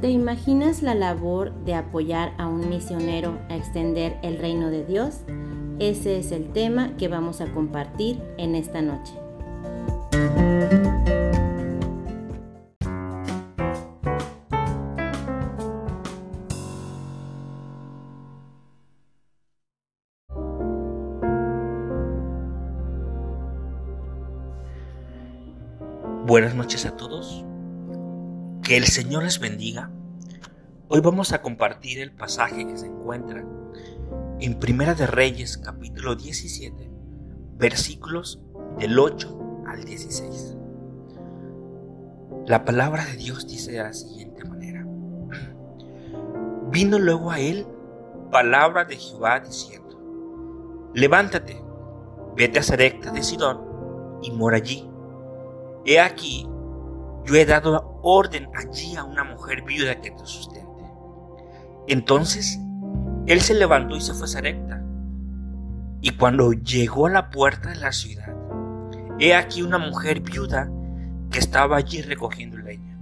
¿Te imaginas la labor de apoyar a un misionero a extender el reino de Dios? Ese es el tema que vamos a compartir en esta noche. Buenas noches a todos. Que el Señor les bendiga. Hoy vamos a compartir el pasaje que se encuentra en Primera de Reyes, capítulo 17, versículos del 8 al 16. La palabra de Dios dice de la siguiente manera. Vino luego a él palabra de Jehová diciendo, levántate, vete a Serecta de Sidón y mora allí. He aquí, yo he dado orden allí a una mujer viuda que te sustente. Entonces, él se levantó y se fue a Sarepta. Y cuando llegó a la puerta de la ciudad, he aquí una mujer viuda que estaba allí recogiendo leña.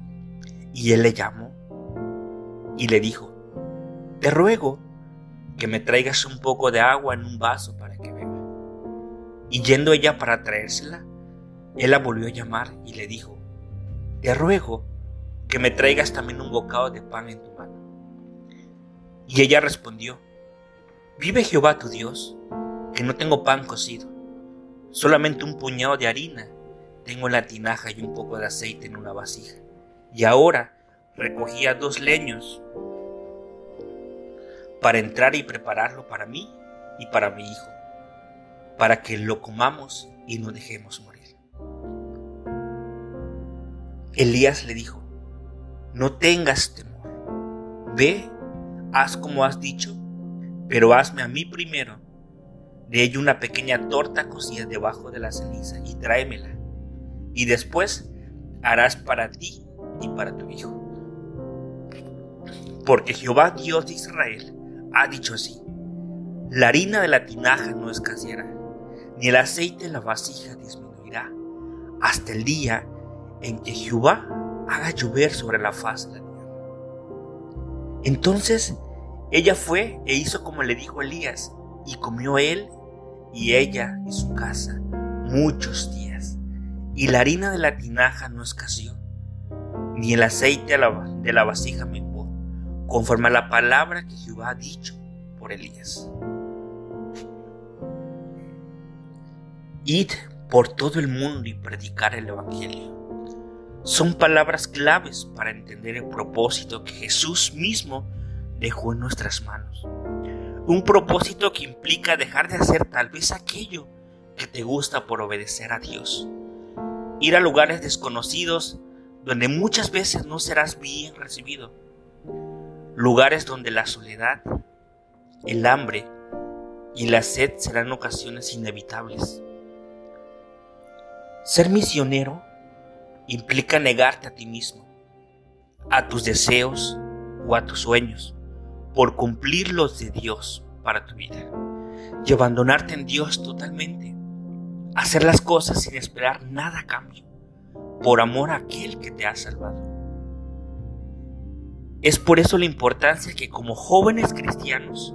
Y él le llamó y le dijo, te ruego que me traigas un poco de agua en un vaso para que beba. Y yendo ella para traérsela, él la volvió a llamar y le dijo, te ruego que me traigas también un bocado de pan en tu mano. Y ella respondió, vive Jehová tu Dios, que no tengo pan cocido, solamente un puñado de harina tengo en la tinaja y un poco de aceite en una vasija. Y ahora recogía dos leños para entrar y prepararlo para mí y para mi hijo, para que lo comamos y no dejemos morir. Elías le dijo, no tengas temor, ve, haz como has dicho, pero hazme a mí primero. De ello una pequeña torta cocida debajo de la ceniza y tráemela, y después harás para ti y para tu hijo. Porque Jehová Dios de Israel ha dicho así, la harina de la tinaja no escaseará, ni el aceite de la vasija disminuirá, hasta el día en que Jehová haga llover sobre la faz de la tierra. Entonces ella fue e hizo como le dijo Elías, y comió él y ella y su casa muchos días. Y la harina de la tinaja no escaseó, ni el aceite de la vasija menguó, conforme a la palabra que Jehová ha dicho por Elías. Id por todo el mundo y predicar el Evangelio son palabras claves para entender el propósito que Jesús mismo dejó en nuestras manos. Un propósito que implica dejar de hacer tal vez aquello que te gusta por obedecer a Dios. Ir a lugares desconocidos donde muchas veces no serás bien recibido. Lugares donde la soledad, el hambre y la sed serán ocasiones inevitables. Ser misionero implica negarte a ti mismo, a tus deseos o a tus sueños, por cumplir los de Dios para tu vida, y abandonarte en Dios totalmente, hacer las cosas sin esperar nada a cambio, por amor a aquel que te ha salvado. Es por eso la importancia que como jóvenes cristianos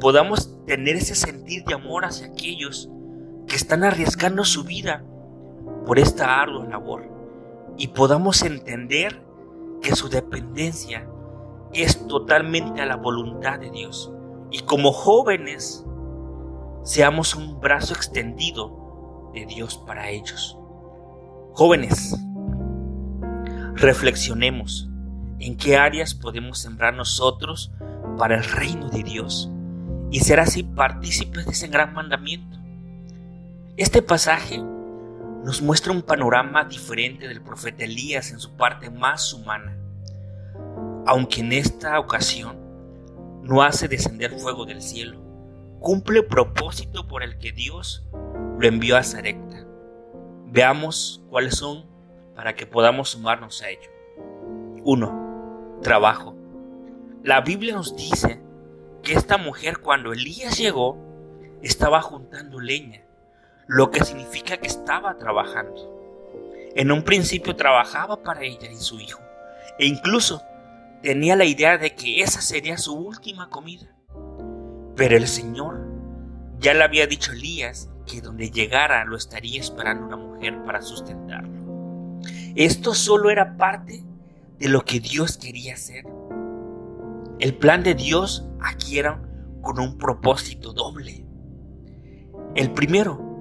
podamos tener ese sentir de amor hacia aquellos que están arriesgando su vida por esta ardua labor y podamos entender que su dependencia es totalmente a la voluntad de Dios. Y como jóvenes, seamos un brazo extendido de Dios para ellos. Jóvenes, reflexionemos en qué áreas podemos sembrar nosotros para el reino de Dios y ser así partícipes de ese gran mandamiento. Este pasaje nos muestra un panorama diferente del profeta Elías en su parte más humana, aunque en esta ocasión no hace descender fuego del cielo, cumple el propósito por el que Dios lo envió a Zarepta. Veamos cuáles son para que podamos sumarnos a ello. 1. Trabajo. La Biblia nos dice que esta mujer cuando Elías llegó estaba juntando leña lo que significa que estaba trabajando. En un principio trabajaba para ella y su hijo, e incluso tenía la idea de que esa sería su última comida. Pero el Señor ya le había dicho a Elías que donde llegara lo estaría esperando una mujer para sustentarlo. Esto solo era parte de lo que Dios quería hacer. El plan de Dios aquí era con un propósito doble. El primero,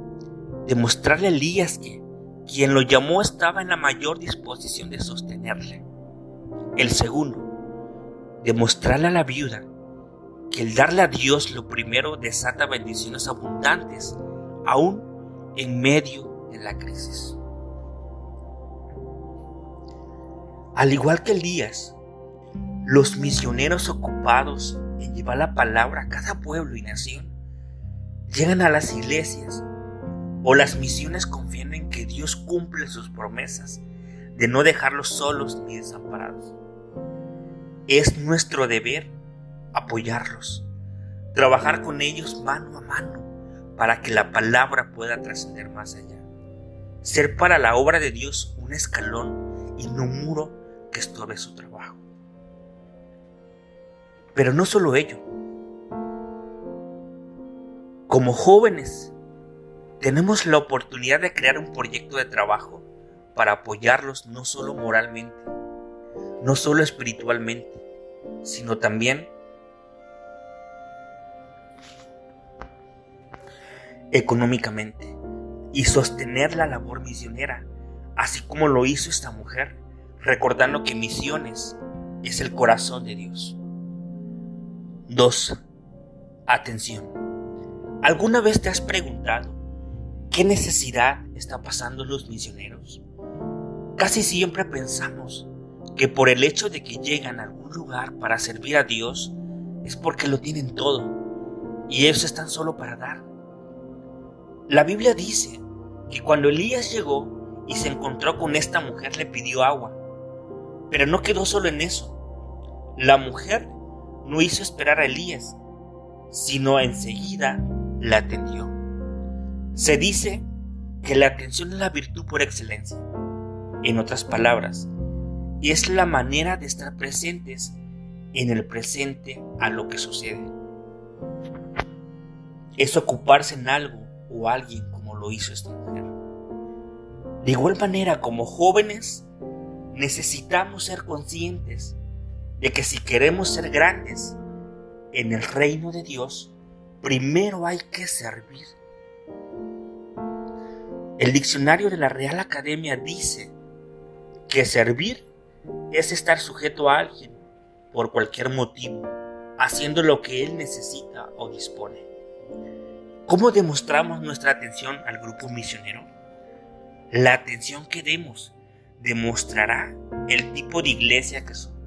demostrarle a Elías que quien lo llamó estaba en la mayor disposición de sostenerle. El segundo, demostrarle a la viuda que el darle a Dios lo primero desata bendiciones abundantes, aún en medio de la crisis. Al igual que Elías, los misioneros ocupados en llevar la palabra a cada pueblo y nación llegan a las iglesias o las misiones confiando en que Dios cumple sus promesas de no dejarlos solos ni desamparados. Es nuestro deber apoyarlos, trabajar con ellos mano a mano para que la palabra pueda trascender más allá. Ser para la obra de Dios un escalón y no un muro que estorbe su trabajo. Pero no solo ello. Como jóvenes, tenemos la oportunidad de crear un proyecto de trabajo para apoyarlos no solo moralmente, no solo espiritualmente, sino también económicamente y sostener la labor misionera, así como lo hizo esta mujer, recordando que misiones es el corazón de Dios. 2. Atención. ¿Alguna vez te has preguntado qué necesidad está pasando los misioneros? Casi siempre pensamos que por el hecho de que llegan a algún lugar para servir a Dios es porque lo tienen todo y ellos están solo para dar. La Biblia dice que cuando Elías llegó y se encontró con esta mujer le pidió agua. Pero no quedó solo en eso. La mujer no hizo esperar a Elías, sino enseguida la atendió. Se dice que la atención es la virtud por excelencia. En otras palabras, es la manera de estar presentes en el presente a lo que sucede. Es ocuparse en algo o alguien como lo hizo esta mujer. De igual manera, como jóvenes, necesitamos ser conscientes de que si queremos ser grandes en el reino de Dios, primero hay que servir. El diccionario de la Real Academia dice que servir es estar sujeto a alguien por cualquier motivo, haciendo lo que él necesita o dispone. ¿Cómo demostramos nuestra atención al grupo misionero? La atención que demos demostrará el tipo de iglesia que somos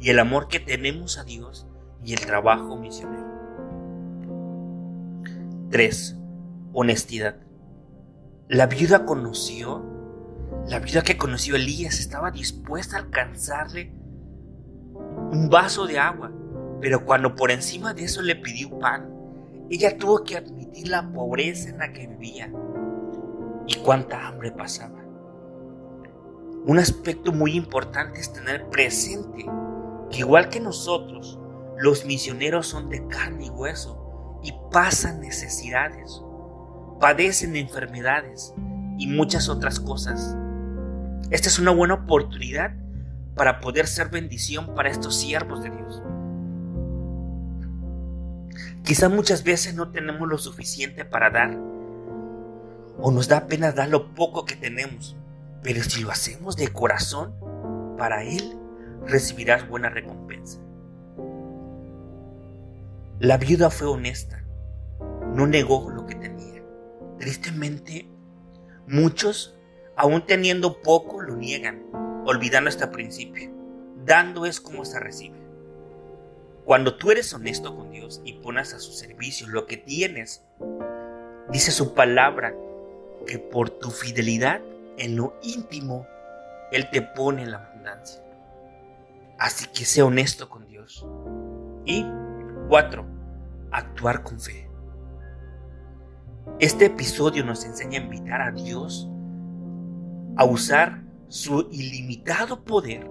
y el amor que tenemos a Dios y el trabajo misionero. 3. Honestidad. La viuda conoció, la viuda que conoció Elías estaba dispuesta a alcanzarle un vaso de agua, pero cuando por encima de eso le pidió pan, ella tuvo que admitir la pobreza en la que vivía y cuánta hambre pasaba. Un aspecto muy importante es tener presente que igual que nosotros, los misioneros son de carne y hueso y pasan necesidades, padecen enfermedades y muchas otras cosas. Esta es una buena oportunidad para poder ser bendición para estos siervos de Dios. Quizá muchas veces no tenemos lo suficiente para dar o nos da pena dar lo poco que tenemos, pero si lo hacemos de corazón, para Él recibirás buena recompensa. La viuda fue honesta, no negó lo que. Tristemente, muchos, aún teniendo poco, lo niegan, olvidando este principio. Dando es como se recibe. Cuando tú eres honesto con Dios y pones a su servicio lo que tienes, dice su palabra que por tu fidelidad en lo íntimo, Él te pone en la abundancia. Así que sé honesto con Dios. Y cuatro, actuar con fe. Este episodio nos enseña a invitar a Dios a usar su ilimitado poder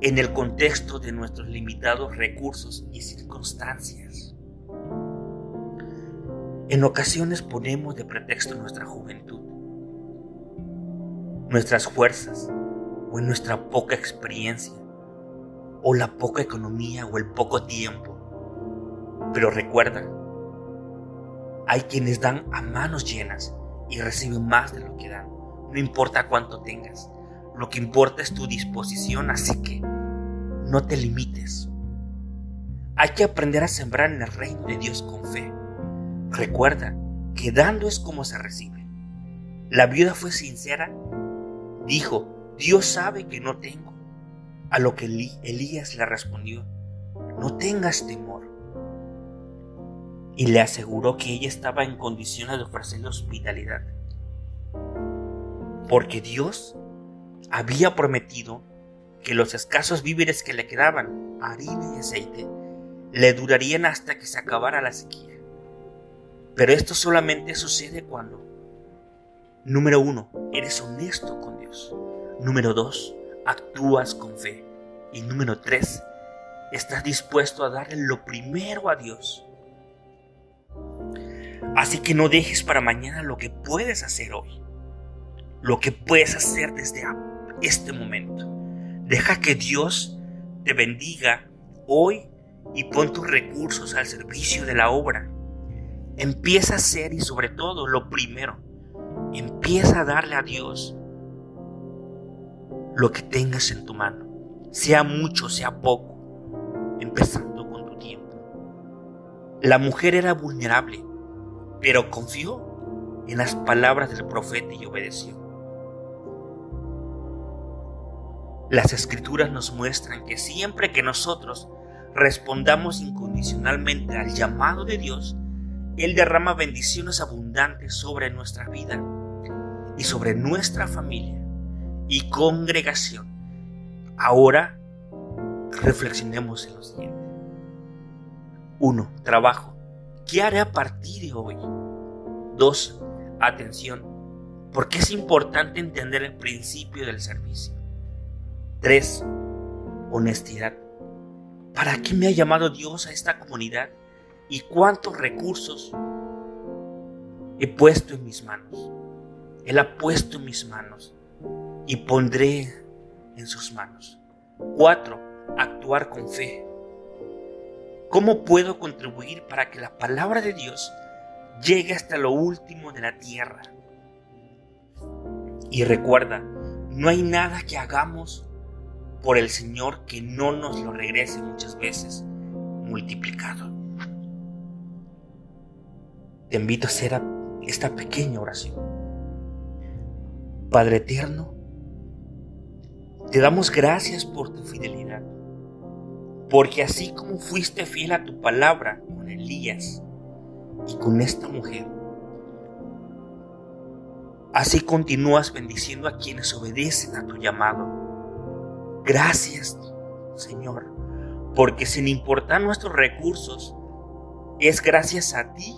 en el contexto de nuestros limitados recursos y circunstancias. En ocasiones ponemos de pretexto nuestra juventud, nuestras fuerzas o nuestra poca experiencia o la poca economía o el poco tiempo. Pero recuerda, hay quienes dan a manos llenas y reciben más de lo que dan. No importa cuánto tengas, lo que importa es tu disposición, así que no te limites. Hay que aprender a sembrar en el reino de Dios con fe. Recuerda que dando es como se recibe. La viuda fue sincera. Dijo, Dios sabe que no tengo. A lo que Elías le respondió, no tengas temor. Y le aseguró que ella estaba en condiciones de ofrecerle hospitalidad. Porque Dios había prometido que los escasos víveres que le quedaban, harina y aceite, le durarían hasta que se acabara la sequía. Pero esto solamente sucede cuando, número uno, eres honesto con Dios. Número dos, actúas con fe. Y número tres, estás dispuesto a darle lo primero a Dios. Así que no dejes para mañana lo que puedes hacer hoy, lo que puedes hacer desde este momento. Deja que Dios te bendiga hoy y pon tus recursos al servicio de la obra. Empieza a hacer y sobre todo lo primero, empieza a darle a Dios lo que tengas en tu mano, sea mucho, sea poco, empezando con tu tiempo. La mujer era vulnerable, pero confió en las palabras del profeta y obedeció. Las escrituras nos muestran que siempre que nosotros respondamos incondicionalmente al llamado de Dios, Él derrama bendiciones abundantes sobre nuestra vida y sobre nuestra familia y congregación. Ahora reflexionemos en lo siguiente. 1. Trabajo. ¿Qué haré a partir de hoy? 2. Atención. Porque es importante entender el principio del servicio. 3. Honestidad. ¿Para qué me ha llamado Dios a esta comunidad? ¿Y cuántos recursos he puesto en mis manos? Él ha puesto en mis manos y pondré en sus manos. 4. Actuar con fe. ¿Cómo puedo contribuir para que la palabra de Dios llegue hasta lo último de la tierra? Y recuerda, no hay nada que hagamos por el Señor que no nos lo regrese muchas veces multiplicado. Te invito a hacer esta pequeña oración. Padre eterno, te damos gracias por tu fidelidad, porque así como fuiste fiel a tu palabra con Elías y con esta mujer, así continúas bendiciendo a quienes obedecen a tu llamado Gracias, Señor, porque sin importar nuestros recursos, es gracias a ti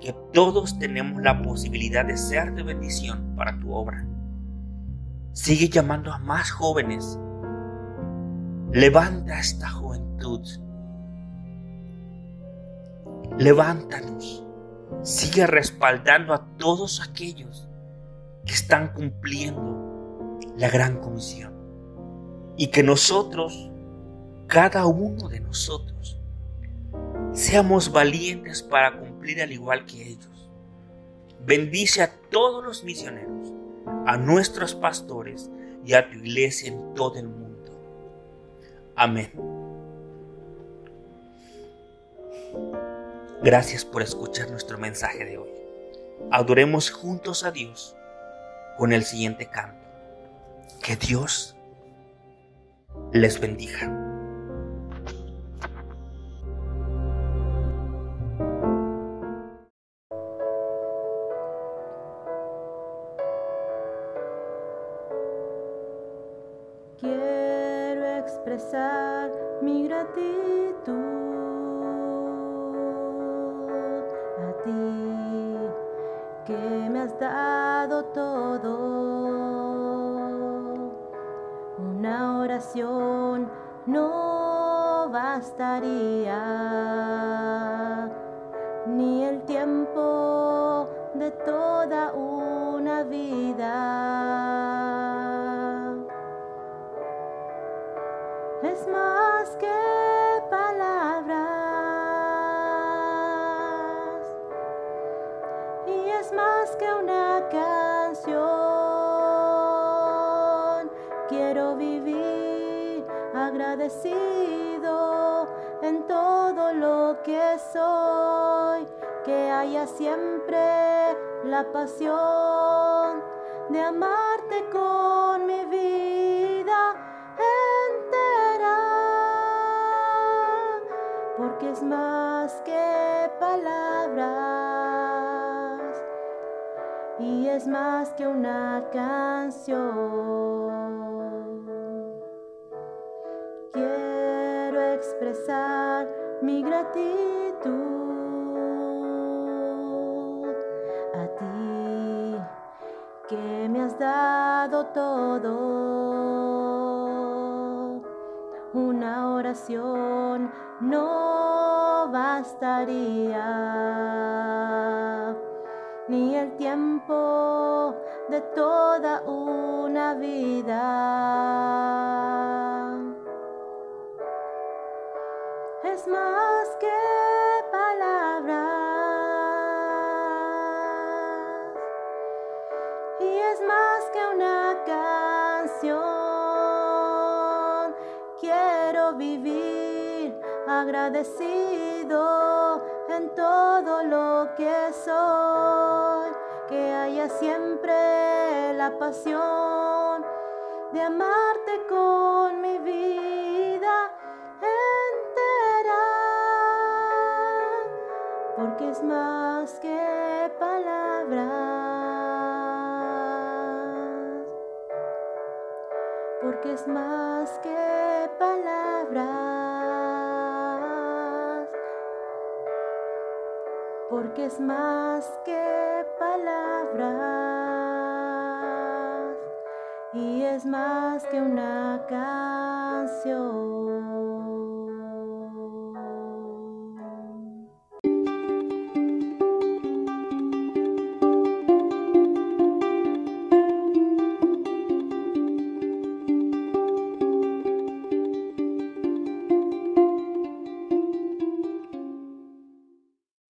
que todos tenemos la posibilidad de ser de bendición para tu obra. Sigue llamando a más jóvenes. Levanta esta Levántanos. Sigue respaldando a todos aquellos que están cumpliendo la gran comisión y que nosotros, cada uno de nosotros, seamos valientes para cumplir al igual que ellos. Bendice a todos los misioneros, a nuestros pastores y a tu iglesia en todo el mundo. Amén. Gracias por escuchar nuestro mensaje de hoy. Adoremos juntos a Dios con el siguiente canto. Que Dios les bendiga. Ni el tiempo de toda una vida. Que soy, que haya siempre la pasión de amarte con mi vida entera, porque es más que palabras y es más que una canción. Quiero expresar mi gratitud a ti que me has dado todo. Una oración no bastaría, ni el tiempo de toda una vida. Es más que palabras. Y es más que una canción. Quiero vivir agradecido en todo lo que soy, que haya siempre la pasión de amarte con mi vida es más que palabras, porque es más que palabras, porque es más que palabras. Y es más que una canción.